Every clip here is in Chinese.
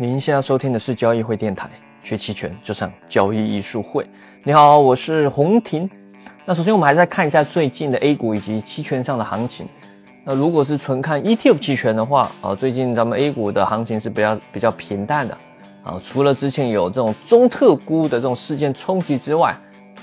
您现在收听的是交易会电台，学期权就上交易艺术会。你好，我是洪婷。那首先我们还是看一下最近的 A 股以及期权上的行情。那如果是纯看 ETF 期权的话，啊，最近咱们 A 股的行情是比较比较平淡的啊，除了之前有这种中特估的这种事件冲击之外，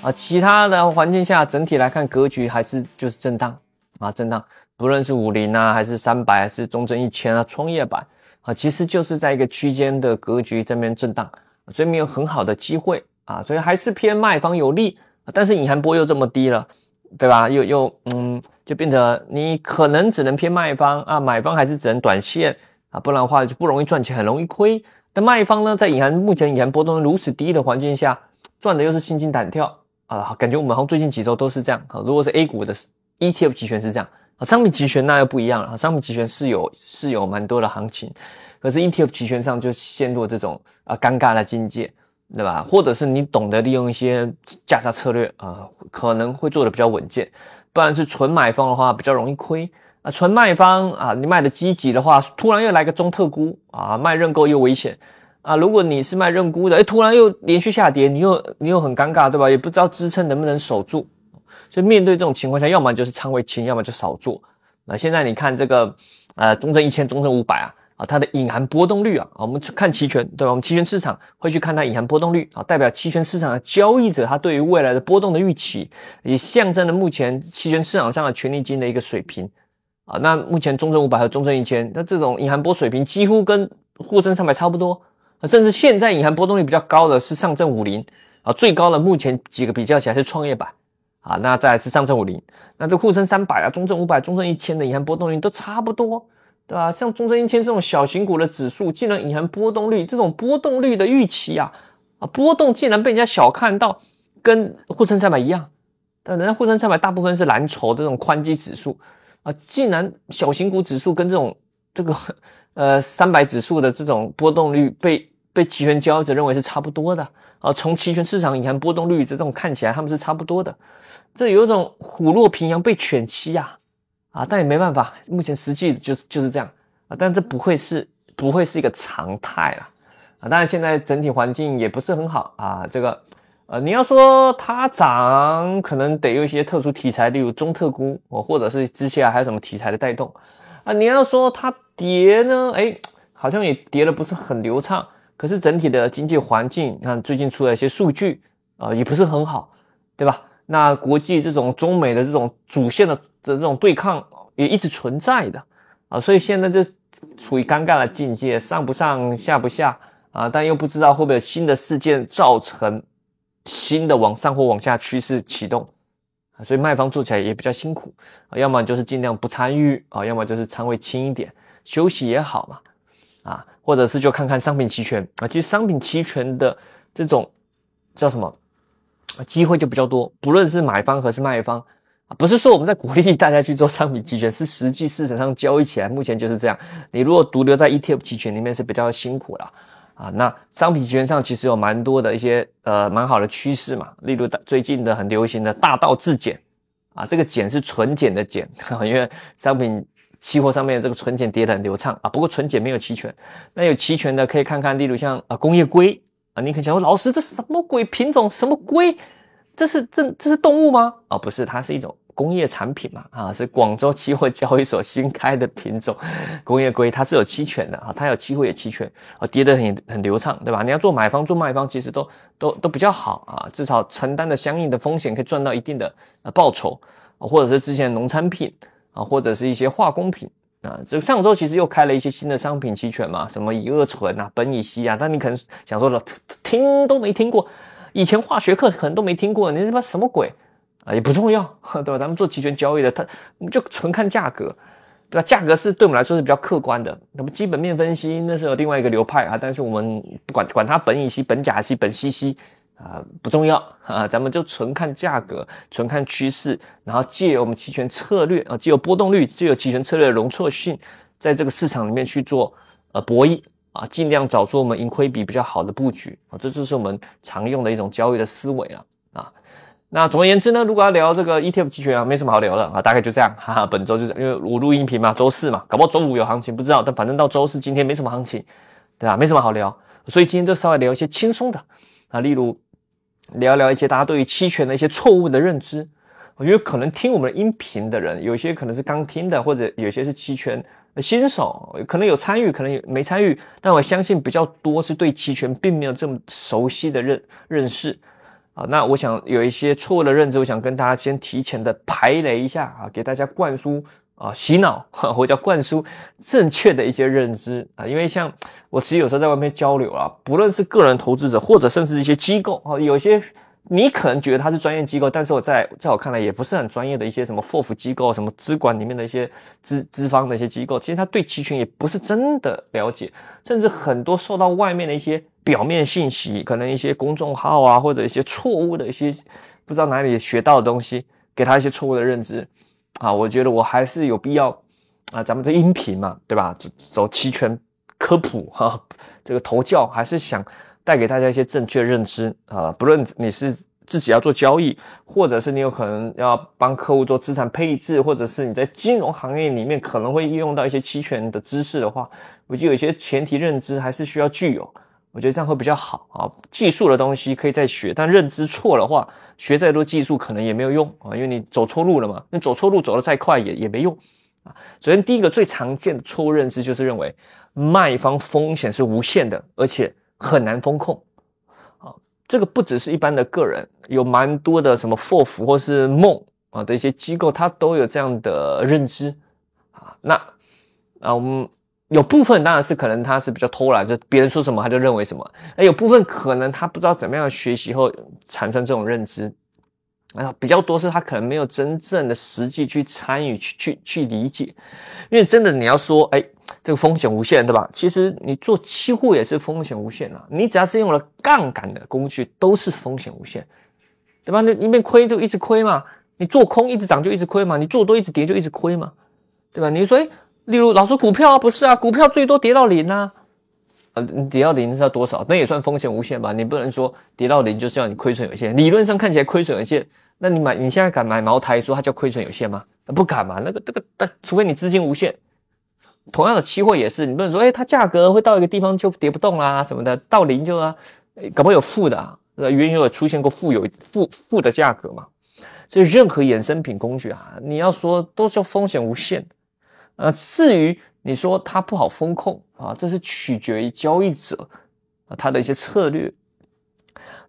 啊，其他的环境下整体来看格局还是就是震荡啊，震荡，不论是五零啊，还是三百，还是中证一千啊，创业板。啊，其实就是在一个区间的格局这边震荡，所以没有很好的机会啊，所以还是偏卖方有利，但是隐含波又这么低了，对吧？又又嗯，就变得你可能只能偏卖方啊，买方还是只能短线啊，不然的话就不容易赚钱，很容易亏。但卖方呢，在隐含目前隐含波动如此低的环境下，赚的又是心惊胆跳啊，感觉我们好像最近几周都是这样啊。如果是 A 股的 ETF 期权是这样。啊，商品期权那又不一样了。商品期权是有是有蛮多的行情，可是 ETF 期权上就陷入这种啊尴尬的境界，对吧？或者是你懂得利用一些价差策略啊，可能会做的比较稳健。不然是纯买方的话，比较容易亏啊。纯卖方啊，你卖的积极的话，突然又来个中特估啊，卖认购又危险啊。如果你是卖认沽的，哎，突然又连续下跌，你又你又很尴尬，对吧？也不知道支撑能不能守住。所以面对这种情况下，要么就是仓位轻，要么就少做。那现在你看这个，呃，中证一千、中证五百啊，啊，它的隐含波动率啊，我们去看期权，对吧？我们期权市场会去看它隐含波动率啊，代表期权市场的交易者他对于未来的波动的预期，也象征了目前期权市场上的权利金的一个水平啊。那目前中证五百和中证一千，那这种隐含波水平几乎跟沪深三百差不多，甚至现在隐含波动率比较高的是上证五零啊，最高的目前几个比较起来是创业板。啊，那再来是上证五零，那这沪深三百啊，中证五百、中证一千的隐含波动率都差不多，对吧？像中证一千这种小型股的指数，竟然隐含波动率这种波动率的预期啊，啊，波动竟然被人家小看到，跟沪深三百一样，但人家沪深三百大部分是蓝筹这种宽基指数啊，竟然小型股指数跟这种这个呃三百指数的这种波动率被。被期权交易者认为是差不多的啊，从期权市场隐含波动率这种看起来，他们是差不多的。这有一种虎落平阳被犬欺呀啊！但也没办法，目前实际就就是这样啊。但这不会是不会是一个常态了啊！当然现在整体环境也不是很好啊。这个呃，你要说它涨，可能得有一些特殊题材，例如中特估哦，或者是之前还有什么题材的带动啊。你要说它跌呢，哎，好像也跌的不是很流畅。可是整体的经济环境，你看最近出了一些数据啊，也不是很好，对吧？那国际这种中美的这种主线的的这种对抗也一直存在的啊，所以现在就处于尴尬的境界，上不上下不下啊，但又不知道会不会新的事件造成新的往上或往下趋势启动啊，所以卖方做起来也比较辛苦啊，要么就是尽量不参与啊，要么就是仓位轻一点，休息也好嘛。啊，或者是就看看商品期权啊，其实商品期权的这种叫什么机会就比较多，不论是买方还是卖方啊，不是说我们在鼓励大家去做商品期权，是实际市场上交易起来目前就是这样。你如果独留在 ETF 期权里面是比较辛苦了啊。那商品期权上其实有蛮多的一些呃蛮好的趋势嘛，例如最近的很流行的大道至简啊，这个简是纯简的简，因为商品。期货上面这个纯碱跌得很流畅啊，不过纯碱没有期权，那有期权的可以看看，例如像啊工业硅啊，你可以想说老师这什么鬼品种？什么硅？这是这这是动物吗？啊不是，它是一种工业产品嘛啊，是广州期货交易所新开的品种工业硅，它是有期权的啊，它有期货也期权啊，跌得很很流畅，对吧？你要做买方做卖方，其实都都都比较好啊，至少承担的相应的风险可以赚到一定的呃报酬啊，或者是之前农产品。啊，或者是一些化工品啊，这上周其实又开了一些新的商品期权嘛，什么乙二醇啊、苯乙烯啊，但你可能想说了，听都没听过，以前化学课可能都没听过，你他妈什么鬼啊？也不重要，对吧？咱们做期权交易的，他就纯看价格，对吧？价格是对我们来说是比较客观的，那么基本面分析那是有另外一个流派啊，但是我们不管管它苯乙烯、苯甲烯、苯烯烯。啊，不重要啊，咱们就纯看价格，纯看趋势，然后借我们期权策略啊，借由波动率，借由期权策略的容错性，在这个市场里面去做呃博弈啊，尽量找出我们盈亏比比较好的布局啊，这就是我们常用的一种交易的思维了啊。那总而言之呢，如果要聊这个 ETF 期权啊，没什么好聊的啊，大概就这样哈哈。本周就是因为我录音频嘛，周四嘛，搞不好周五有行情不知道，但反正到周四今天没什么行情。对吧？没什么好聊，所以今天就稍微聊一些轻松的啊，例如聊聊一些大家对于期权的一些错误的认知。我觉得可能听我们音频的人，有些可能是刚听的，或者有些是期权新手，可能有参与，可能有没参与，但我相信比较多是对期权并没有这么熟悉的认认识啊。那我想有一些错误的认知，我想跟大家先提前的排雷一下啊，给大家灌输啊洗脑，或者叫灌输正确的一些认知啊。因为像我其实有时候在外面交流啊，不论是个人投资者，或者甚至一些机构啊，有些。你可能觉得他是专业机构，但是我在在我看来也不是很专业的一些什么 FOF 机构、什么资管里面的一些资资方的一些机构，其实他对期权也不是真的了解，甚至很多受到外面的一些表面信息，可能一些公众号啊，或者一些错误的一些不知道哪里学到的东西，给他一些错误的认知啊，我觉得我还是有必要啊，咱们这音频嘛，对吧？走走期权科普哈，这个投教还是想。带给大家一些正确认知啊，不论你是自己要做交易，或者是你有可能要帮客户做资产配置，或者是你在金融行业里面可能会运用到一些期权的知识的话，我觉得有些前提认知还是需要具有，我觉得这样会比较好啊。技术的东西可以再学，但认知错的话，学再多技术可能也没有用啊，因为你走错路了嘛。你走错路走得再快也也没用啊。首先第一个最常见的错误认知就是认为卖方风险是无限的，而且。很难风控，啊，这个不只是一般的个人，有蛮多的什么 FOF 或是梦啊的一些机构，它都有这样的认知，啊，那啊，我们有部分当然是可能他是比较偷懒，就别人说什么他就认为什么，那有部分可能他不知道怎么样学习后产生这种认知。啊，比较多是他可能没有真正的实际去参与、去去去理解，因为真的你要说，哎，这个风险无限，对吧？其实你做期货也是风险无限啊，你只要是用了杠杆的工具，都是风险无限，对吧？你一边亏就一直亏嘛，你做空一直涨就一直亏嘛，你做多一直跌就一直亏嘛，对吧？你说，例如老说股票啊，不是啊，股票最多跌到零啊。呃，跌到零是要多少？那也算风险无限吧？你不能说跌到零就是要你亏损有限。理论上看起来亏损有限，那你买你现在敢买茅台说它叫亏损有限吗？不敢嘛？那个这个，但除非你资金无限。同样的期货也是，你不能说，哎，它价格会到一个地方就跌不动啦什么的，到零就啊，搞不好有负的啊，原有出现过负有负负的价格嘛。所以任何衍生品工具啊，你要说都是风险无限。呃，至于。你说它不好风控啊，这是取决于交易者啊他的一些策略。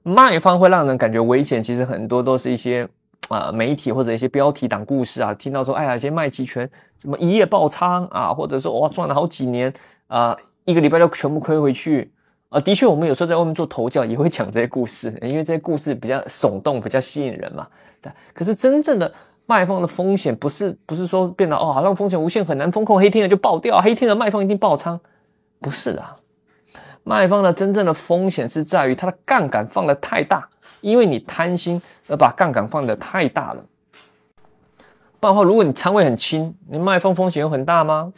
卖方会让人感觉危险，其实很多都是一些啊媒体或者一些标题党故事啊，听到说哎呀，一些卖期权什么一夜爆仓啊，或者说哇赚了好几年啊，一个礼拜就全部亏回去啊。的确，我们有时候在外面做头教也会讲这些故事，因为这些故事比较耸动，比较吸引人嘛。对，可是真正的。卖方的风险不是不是说变得哦，好像风险无限很难风控，黑天鹅就爆掉，黑天鹅卖方一定爆仓，不是的，卖方的真正的风险是在于它的杠杆放的太大，因为你贪心而把杠杆放的太大了。不然的话，如果你仓位很轻，你卖方风险有很大吗？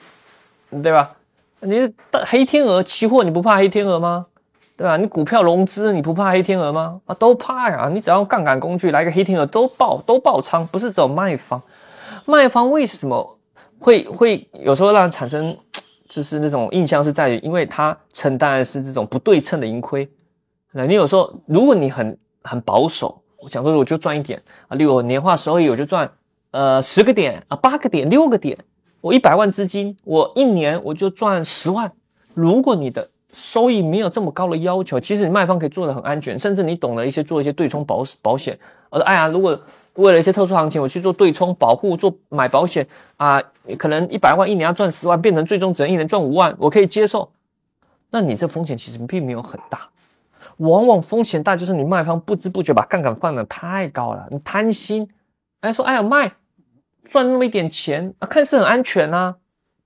对吧？你是黑天鹅期货，你不怕黑天鹅吗？对吧？你股票融资，你不怕黑天鹅吗？啊，都怕呀！你只要杠杆工具来个黑天鹅，都爆都爆仓，不是只有卖方。卖方为什么会会有时候让人产生就是那种印象是在于，因为他承担的是这种不对称的盈亏。那你有时候如果你很很保守，我想说我就赚一点啊，例如我年化收益我就赚呃十个点啊，八个点，六个点，我一百万资金，我一年我就赚十万。如果你的收益没有这么高的要求，其实你卖方可以做的很安全，甚至你懂得一些做一些对冲保保险。我说，哎呀，如果为了一些特殊行情，我去做对冲保护，做买保险啊，可能一百万一年要赚十万，变成最终只能一年赚五万，我可以接受。那你这风险其实并没有很大，往往风险大就是你卖方不知不觉把杠杆放的太高了，你贪心，哎说，哎呀卖赚那么一点钱啊，看似很安全啊，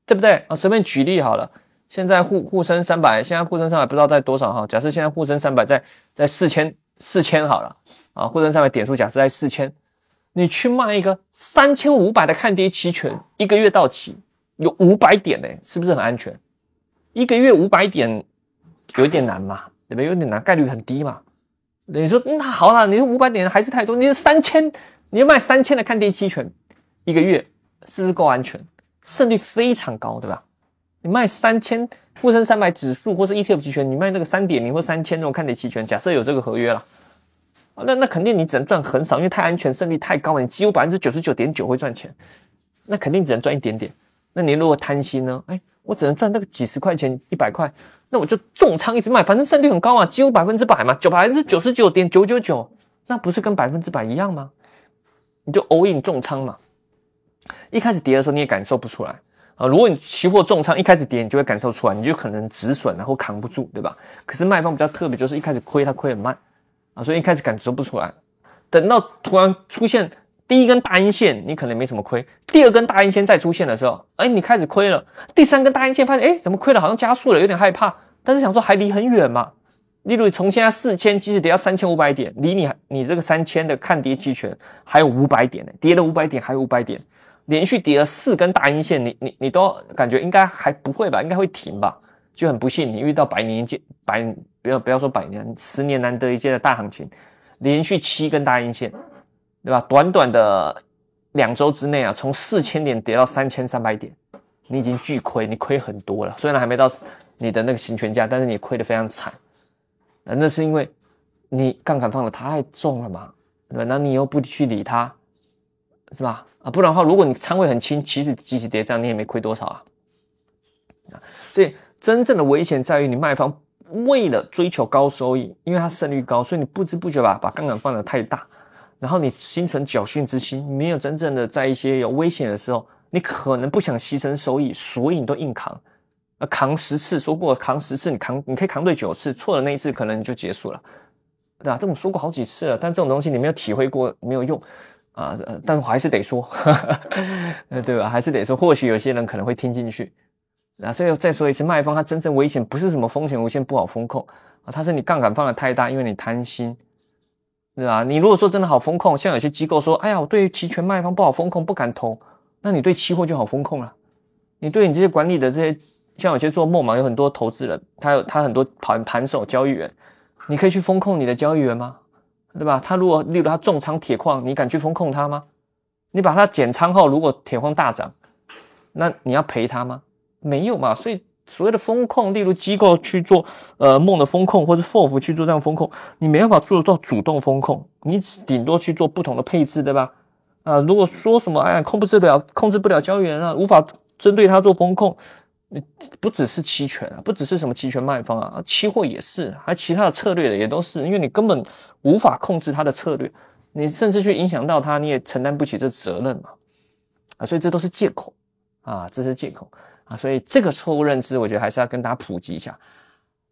对不对啊？随便举例好了。现在沪沪深三百，现在沪深三百不知道在多少哈。假设现在沪深三百在在四千四千好了啊，沪深三百点数假设在四千，你去卖一个三千五百的看跌期权，一个月到期有五百点呢，是不是很安全？一个月五百点有点难嘛，对不对？有点难，概率很低嘛。你说那好了，你说五百点还是太多，你说三千，你要卖三千的看跌期权，一个月是不是够安全？胜率非常高，对吧？你卖三千沪深三百指数或是 ETF 期权，你卖那个三点零或三千那种看跌期权，假设有这个合约了，那那肯定你只能赚很少，因为太安全，胜率太高了，你几乎百分之九十九点九会赚钱，那肯定只能赚一点点。那你如果贪心呢？哎，我只能赚那个几十块钱、一百块，那我就重仓一直卖，反正胜率很高啊，几乎百分之百嘛，九百分之九十九点九九九，那不是跟百分之百一样吗？你就 all in 重仓嘛，一开始跌的时候你也感受不出来啊。如果你期货重仓，一开始跌你就会感受出来，你就可能止损然后扛不住，对吧？可是卖方比较特别，就是一开始亏它亏很慢啊，所以一开始感受不出来，等到突然出现。第一根大阴线，你可能没什么亏；第二根大阴线再出现的时候，哎，你开始亏了；第三根大阴线发现，哎，怎么亏了好像加速了，有点害怕。但是想说还离很远嘛。例如从现在四千，即使跌到三千五百点，离你你这个三千的看跌期权还有五百点呢，跌了五百点还有五百点，连续跌了四根大阴线，你你你都感觉应该还不会吧？应该会停吧？就很不幸，你遇到百年一见百不要不要说百年十年难得一见的大行情，连续七根大阴线。对吧？短短的两周之内啊，从四千点跌到三千三百点，你已经巨亏，你亏很多了。虽然还没到你的那个行权价，但是你亏得非常惨。那是因为你杠杆放的太重了嘛？对吧？那你又不去理它，是吧？啊，不然的话，如果你仓位很轻，其实即使跌涨，你也没亏多少啊。啊，所以真正的危险在于你卖方为了追求高收益，因为它胜率高，所以你不知不觉把把杠杆放的太大。然后你心存侥幸之心，没有真正的在一些有危险的时候，你可能不想牺牲收益，所以你都硬扛。啊，扛十次说过，扛十次你扛，你可以扛对九次，错的那一次可能你就结束了，对吧？这种说过好几次了，但这种东西你没有体会过，没有用啊。但我还是得说，呃，对吧？还是得说，或许有些人可能会听进去。啊，所以再说一次，卖方他真正危险不是什么风险无限不好风控啊，他是你杠杆放的太大，因为你贪心。对吧？你如果说真的好风控，像有些机构说，哎呀，我对期权卖方不好风控，不敢投，那你对期货就好风控了。你对你这些管理的这些，像有些做梦嘛，有很多投资人，他有他很多盘盘手交易员，你可以去风控你的交易员吗？对吧？他如果例如他重仓铁矿，你敢去风控他吗？你把他减仓后，如果铁矿大涨，那你要赔他吗？没有嘛，所以。所谓的风控，例如机构去做呃梦的风控，或者 FOF 去做这样风控，你没办法做到主动风控，你顶多去做不同的配置，对吧？啊，如果说什么哎呀控制不了，控制不了交易员啊，无法针对他做风控，不只是期权啊，不只是什么期权卖方啊，期货也是，还其他的策略的也都是，因为你根本无法控制他的策略，你甚至去影响到他，你也承担不起这责任嘛，啊，所以这都是借口啊，这是借口啊。所以这个错误认知，我觉得还是要跟大家普及一下。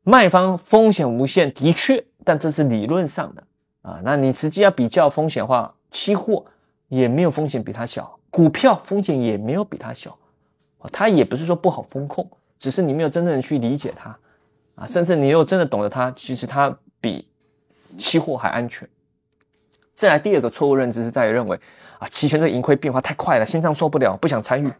卖方风险无限，的确，但这是理论上的啊。那你实际要比较风险的话，期货也没有风险比它小，股票风险也没有比它小。它也不是说不好风控，只是你没有真正的去理解它啊。甚至你又真的懂得它，其实它比期货还安全。再来第二个错误认知是在于认为啊，期权这盈亏变化太快了，心脏受不了，不想参与。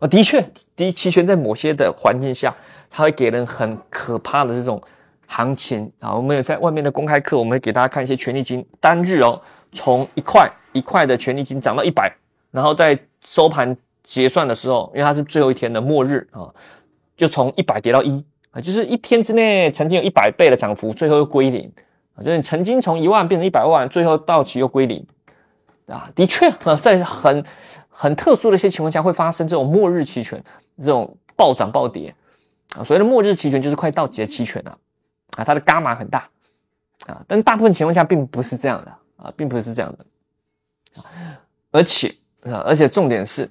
啊，的确，的期权在某些的环境下，它会给人很可怕的这种行情啊。我们有在外面的公开课，我们给大家看一些权利金单日哦，从一块一块的权利金涨到一百，然后在收盘结算的时候，因为它是最后一天的末日啊，就从一百跌到一啊，就是一天之内曾经有一百倍的涨幅，最后又归零啊，就是你曾经从一万变成一百万，最后到期又归零啊。的确啊，在很。很特殊的一些情况下会发生这种末日期权这种暴涨暴跌啊，所谓的末日期权就是快到期的期权啊，啊，它的伽马很大啊，但大部分情况下并不是这样的啊，并不是这样的啊，而且啊，而且重点是，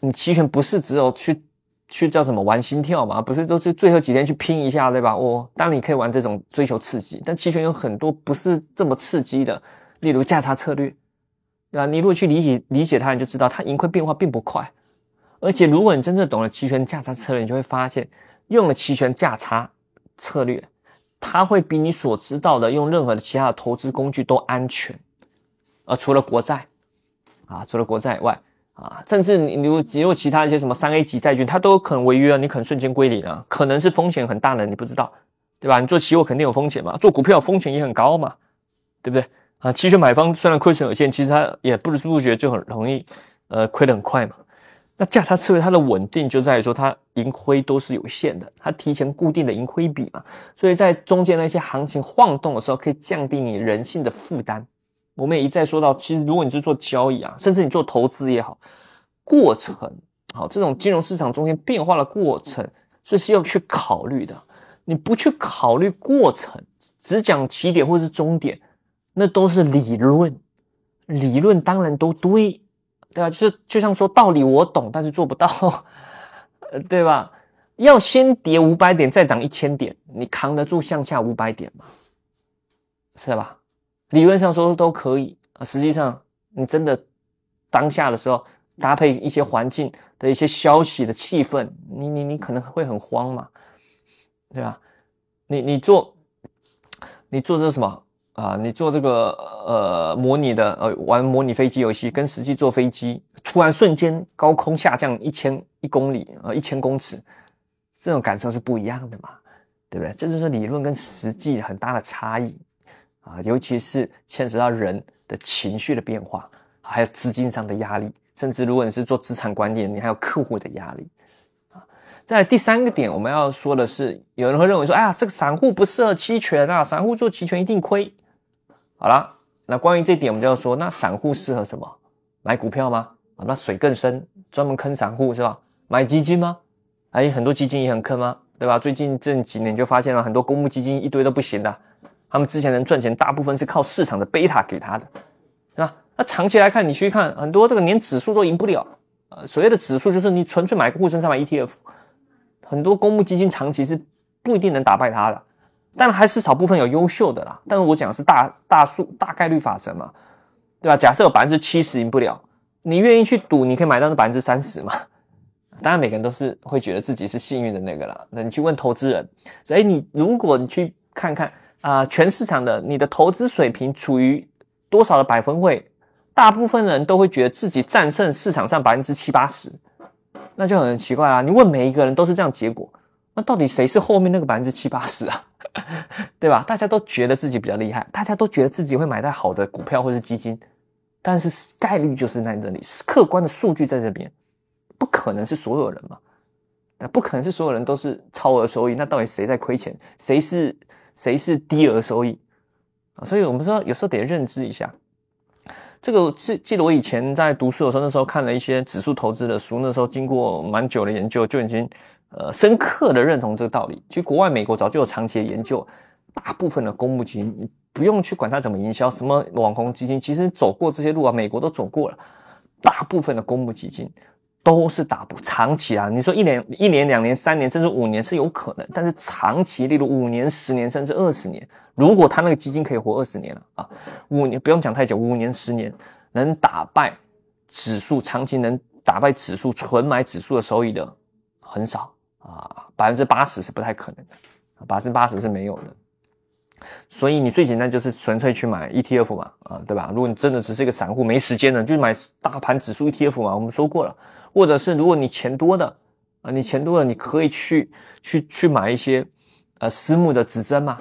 你期权不是只有去去叫什么玩心跳嘛，不是都是最后几天去拼一下对吧？我当然你可以玩这种追求刺激，但期权有很多不是这么刺激的，例如价差策略。对吧？你如果去理解理解它，你就知道它盈亏变化并不快。而且，如果你真正懂了期权价差策略，你就会发现，用了期权价差策略，它会比你所知道的用任何的其他的投资工具都安全。啊除了国债啊，除了国债以外啊，甚至你如果如果其他一些什么三 A 级债券，它都可能违约啊，你可能瞬间归零啊，可能是风险很大的，你不知道，对吧？你做期货肯定有风险嘛，做股票风险也很高嘛，对不对？啊，期权买方虽然亏损有限，其实它也不知不觉就很容易，呃，亏得很快嘛。那价差策略它的稳定就在于说，它盈亏都是有限的，它提前固定的盈亏比嘛，所以在中间那些行情晃动的时候，可以降低你人性的负担。我们也一再说到，其实如果你是做交易啊，甚至你做投资也好，过程好，这种金融市场中间变化的过程是需要去考虑的。你不去考虑过程，只讲起点或者是终点，那都是理论，理论当然都对。对吧？就是就像说道理我懂，但是做不到，对吧？要先跌五百点再涨一千点，你扛得住向下五百点吗？是吧？理论上说都可以啊，实际上你真的当下的时候搭配一些环境的一些消息的气氛，你你你可能会很慌嘛，对吧？你你做你做这什么？啊，你做这个呃模拟的呃玩模拟飞机游戏，跟实际坐飞机，突然瞬间高空下降一千一公里啊一千公尺，这种感受是不一样的嘛，对不对？这就是理论跟实际很大的差异啊，尤其是牵扯到人的情绪的变化，还有资金上的压力，甚至如果你是做资产管理，你还有客户的压力啊。在第三个点，我们要说的是，有人会认为说，哎呀，这个散户不适合期权啊，散户做期权一定亏。好了，那关于这点，我们就要说，那散户适合什么？买股票吗？啊，那水更深，专门坑散户是吧？买基金吗？哎，很多基金也很坑吗？对吧？最近这几年就发现了很多公募基金一堆都不行的，他们之前能赚钱，大部分是靠市场的贝塔给他的，对吧？那长期来看，你去看很多这个连指数都赢不了，呃，所谓的指数就是你纯粹买个沪深三百 ETF，很多公募基金长期是不一定能打败它的。但还是少部分有优秀的啦，但是我讲的是大大数大概率法则嘛，对吧？假设有百分之七十赢不了，你愿意去赌，你可以买到那百分之三十嘛？当然每个人都是会觉得自己是幸运的那个啦。那你去问投资人，所以，你如果你去看看啊，全市场的你的投资水平处于多少的百分位，大部分人都会觉得自己战胜市场上百分之七八十，那就很奇怪啦。你问每一个人都是这样结果，那到底谁是后面那个百分之七八十啊？对吧？大家都觉得自己比较厉害，大家都觉得自己会买到好的股票或是基金，但是概率就是在这里，客观的数据在这边，不可能是所有人嘛？那不可能是所有人都是超额收益，那到底谁在亏钱？谁是谁是低额收益啊？所以我们说有时候得认知一下，这个记记得我以前在读书的时候，那时候看了一些指数投资的书，那时候经过蛮久的研究，就已经。呃，深刻的认同这个道理。其实国外美国早就有长期的研究，大部分的公募基金，不用去管它怎么营销，什么网红基金，其实走过这些路啊，美国都走过了。大部分的公募基金都是打不长期啊。你说一年、一年、两年、三年，甚至五年是有可能，但是长期，例如五年、十年，甚至二十年，如果他那个基金可以活二十年了啊，五年不用讲太久，五年、十年能打败指数，长期能打败指数，纯买指数的收益的很少。啊，百分之八十是不太可能的，百分之八十是没有的，所以你最简单就是纯粹去买 ETF 嘛，啊，对吧？如果你真的只是一个散户，没时间的，就买大盘指数 ETF 嘛。我们说过了，或者是如果你钱多的，啊，你钱多了，你可以去去去买一些呃私募的指针嘛，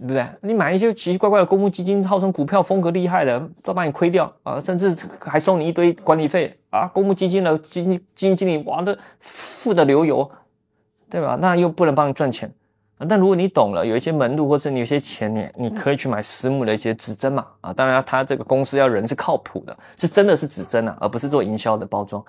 对不对？你买一些奇奇怪怪的公募基金，号称股票风格厉害的，都把你亏掉啊，甚至还收你一堆管理费啊。公募基金的基金基金经理哇，的富的流油。对吧？那又不能帮你赚钱！但如果你懂了，有一些门路，或者你有些钱，你你可以去买私募的一些指针嘛啊！当然，他这个公司要人是靠谱的，是真的是指针啊，而不是做营销的包装，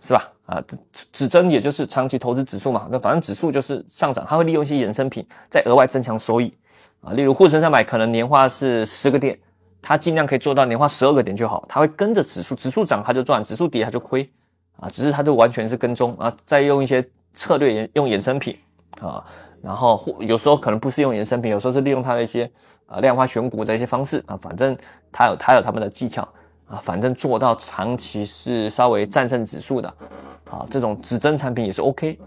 是吧？啊，指指针也就是长期投资指数嘛。那反正指数就是上涨，它会利用一些衍生品再额外增强收益啊。例如沪深三百可能年化是十个点，它尽量可以做到年化十二个点就好，它会跟着指数，指数涨它就赚，指数跌它就亏啊。只是它就完全是跟踪啊，再用一些。策略用衍生品啊，然后有时候可能不是用衍生品，有时候是利用它的一些啊量化选股的一些方式啊，反正它有它有他们的技巧啊，反正做到长期是稍微战胜指数的啊，这种指针产品也是 OK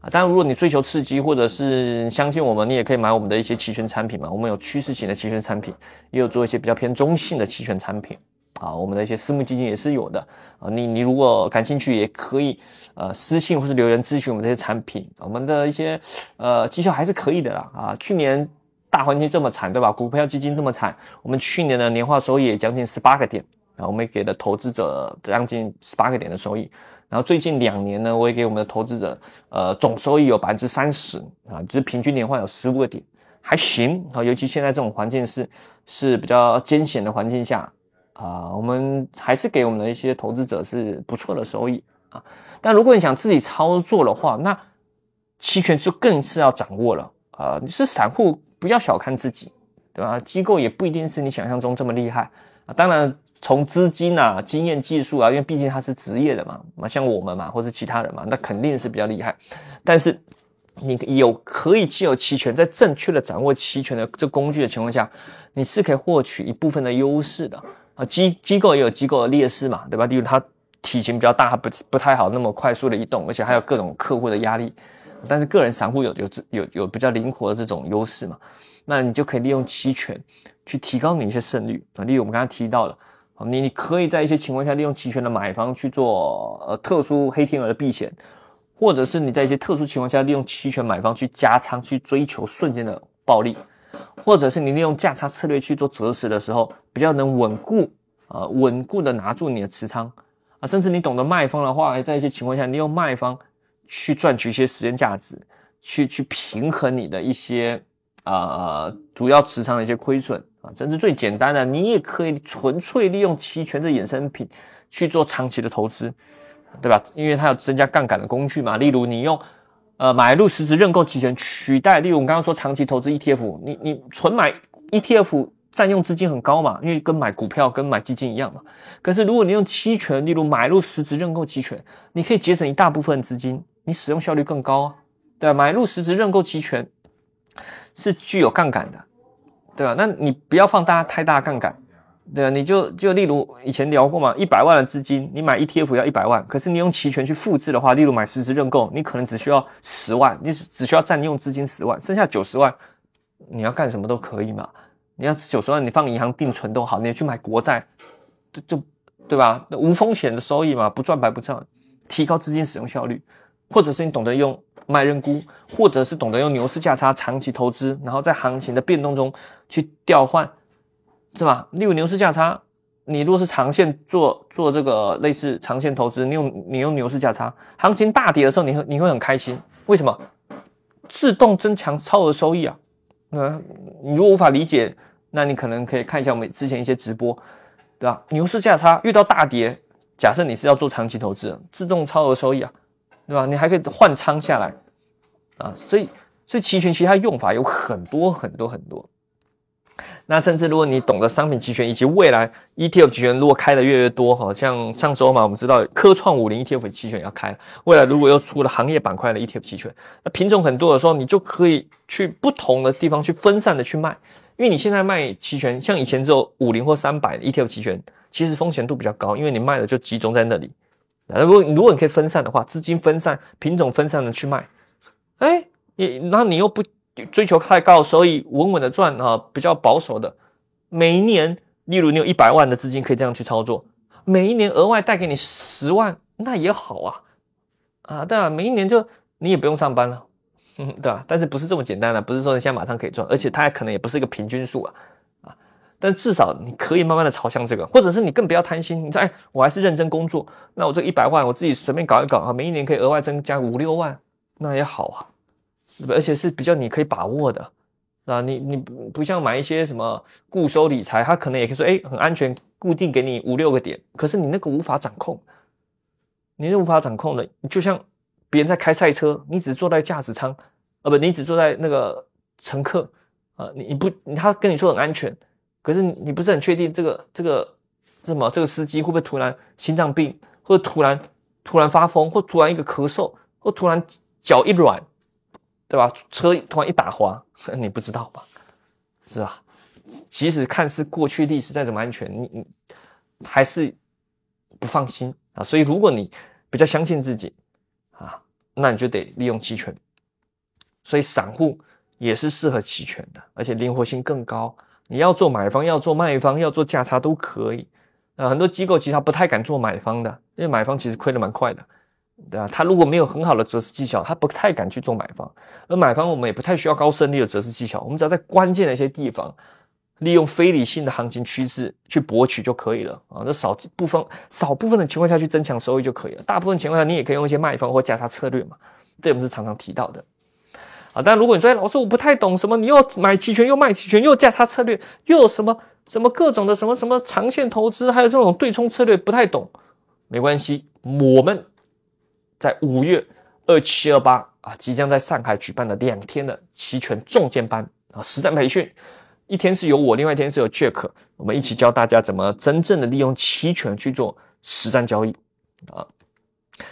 啊。当然，如果你追求刺激或者是相信我们，你也可以买我们的一些期权产品嘛，我们有趋势型的期权产品，也有做一些比较偏中性的期权产品。啊，我们的一些私募基金也是有的啊，你你如果感兴趣，也可以呃私信或是留言咨询我们这些产品，我们的一些呃绩效还是可以的啦啊。去年大环境这么惨，对吧？股票基金这么惨，我们去年的年化收益也将近十八个点啊，我们给了投资者将近十八个点的收益，然后最近两年呢，我也给我们的投资者，呃，总收益有百分之三十啊，就是平均年化有十五个点，还行啊。尤其现在这种环境是是比较艰险的环境下啊，我们还是给我们的一些投资者是不错的收益啊。但如果你想自己操作的话，那期权就更是要掌握了啊。你是散户，不要小看自己。对吧？机构也不一定是你想象中这么厉害啊。当然，从资金啊、经验、技术啊，因为毕竟他是职业的嘛，嘛像我们嘛，或者其他人嘛，那肯定是比较厉害。但是你有可以既有期权，在正确的掌握期权的这工具的情况下，你是可以获取一部分的优势的啊。机机构也有机构的劣势嘛，对吧？例如它体型比较大，它不不太好那么快速的移动，而且还有各种客户的压力。但是个人散户有有有有比较灵活的这种优势嘛？那你就可以利用期权去提高你一些胜率啊。例如我们刚刚提到了，你你可以在一些情况下利用期权的买方去做呃特殊黑天鹅的避险，或者是你在一些特殊情况下利用期权买方去加仓去追求瞬间的暴利，或者是你利用价差策略去做择时的时候比较能稳固啊稳固的拿住你的持仓啊，甚至你懂得卖方的话，在一些情况下利用卖方去赚取一些时间价值，去去平衡你的一些。啊，主要持仓的一些亏损啊，甚至最简单的，你也可以纯粹利用期权这衍生品去做长期的投资，对吧？因为它有增加杠杆的工具嘛。例如，你用呃买入实质认购期权取代，例如我们刚刚说长期投资 ETF，你你纯买 ETF 占用资金很高嘛，因为跟买股票跟买基金一样嘛。可是如果你用期权，例如买入实质认购期权，你可以节省一大部分资金，你使用效率更高啊，对吧？买入实质认购期权。是具有杠杆的，对吧？那你不要放大太大杠杆，对吧？你就就例如以前聊过嘛，一百万的资金，你买 ETF 要一百万，可是你用期权去复制的话，例如买实时认购，你可能只需要十万，你只需要占用资金十万，剩下九十万你要干什么都可以嘛。你要九十万你放银行定存都好，你去买国债，就就对吧？无风险的收益嘛，不赚白不赚，提高资金使用效率，或者是你懂得用。卖认沽，或者是懂得用牛市价差长期投资，然后在行情的变动中去调换，是吧？例如牛市价差，你如果是长线做做这个类似长线投资，你用你用牛市价差，行情大跌的时候，你会你会很开心，为什么？自动增强超额收益啊！那你如果无法理解，那你可能可以看一下我们之前一些直播，对吧？牛市价差遇到大跌，假设你是要做长期投资，自动超额收益啊！对吧？你还可以换仓下来啊，所以所以期权其实它用法有很多很多很多。那甚至如果你懂得商品期权，以及未来 ETF 期权如果开的越来越多，哈，像上周嘛，我们知道科创五零 ETF 期权要开了，未来如果又出了行业板块的 ETF 期权，那品种很多的时候，你就可以去不同的地方去分散的去卖，因为你现在卖期权，像以前只有五零或三百 ETF 期权，其实风险度比较高，因为你卖的就集中在那里。如果如果你可以分散的话，资金分散、品种分散的去卖，哎，你然后你又不追求太高收益，稳稳的赚啊，比较保守的，每一年，例如你有一百万的资金可以这样去操作，每一年额外带给你十万，那也好啊，啊，对啊，每一年就你也不用上班了，嗯，对吧？但是不是这么简单的，不是说你现在马上可以赚，而且它可能也不是一个平均数啊。但至少你可以慢慢的朝向这个，或者是你更不要贪心。你说，哎，我还是认真工作，那我这一百万我自己随便搞一搞啊，每一年可以额外增加五六万，那也好啊，而且是比较你可以把握的，啊，你你不像买一些什么固收理财，他可能也可以说，哎，很安全，固定给你五六个点，可是你那个无法掌控，你是无法掌控的。就像别人在开赛车，你只坐在驾驶舱，呃，不，你只坐在那个乘客，啊，你你不，他跟你说很安全。可是你不是很确定这个这个什么这个司机会不会突然心脏病，或者突然突然发疯，或突然一个咳嗽，或突然脚一软，对吧？车突然一打滑，你不知道吧？是吧？即使看似过去历史再怎么安全，你你还是不放心啊。所以如果你比较相信自己啊，那你就得利用期权。所以散户也是适合期权的，而且灵活性更高。你要做买方，要做卖方，要做价差都可以。啊，很多机构其实他不太敢做买方的，因为买方其实亏的蛮快的，对吧？他如果没有很好的择时技巧，他不太敢去做买方。而买方我们也不太需要高胜率的择时技巧，我们只要在关键的一些地方利用非理性的行情趋势去博取就可以了啊。这少部分少部分的情况下去增强收益就可以了，大部分情况下你也可以用一些卖方或价差策略嘛。这我们是常常提到的啊。但如果你说老师我不太懂什么，你又买期权又卖期权又价差策略又有什么什么各种的什么什么长线投资，还有这种对冲策略不太懂，没关系，我们在五月二七二八啊即将在上海举办的两天的期权重剑班啊实战培训。一天是由我，另外一天是由 Jack，我们一起教大家怎么真正的利用期权去做实战交易啊。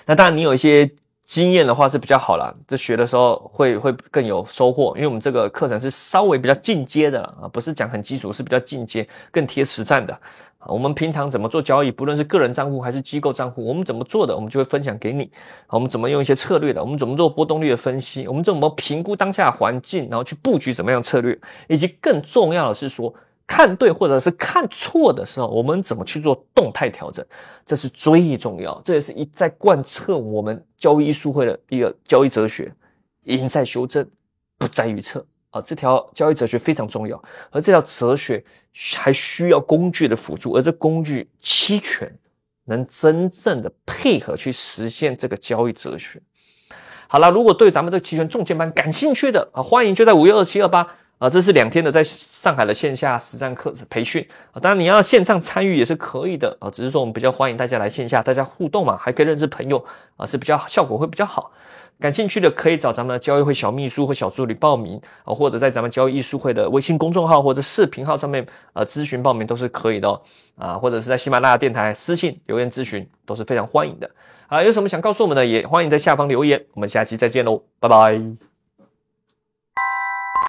那当然，你有一些经验的话是比较好了，这学的时候会会更有收获，因为我们这个课程是稍微比较进阶的啊，不是讲很基础，是比较进阶、更贴实战的。我们平常怎么做交易，不论是个人账户还是机构账户，我们怎么做的，我们就会分享给你。我们怎么用一些策略的，我们怎么做波动率的分析，我们怎么评估当下环境，然后去布局怎么样策略，以及更重要的是说，看对或者是看错的时候，我们怎么去做动态调整，这是最重要。这也是一再贯彻我们交易术会的一个交易哲学：赢在修正，不在预测。啊，这条交易哲学非常重要，而这条哲学还需要工具的辅助，而这工具期权能真正的配合去实现这个交易哲学。好了，如果对咱们这个期权重剑班感兴趣的啊，欢迎就在五月二七二八啊，这是两天的在上海的线下实战课培训啊，当然你要线上参与也是可以的啊，只是说我们比较欢迎大家来线下，大家互动嘛，还可以认识朋友啊，是比较效果会比较好。感兴趣的可以找咱们的交易会小秘书或小助理报名啊，或者在咱们交易艺术会的微信公众号或者视频号上面呃咨询报名都是可以的哦啊，或者是在喜马拉雅电台私信留言咨询都是非常欢迎的啊。有什么想告诉我们的，也欢迎在下方留言。我们下期再见喽，拜拜。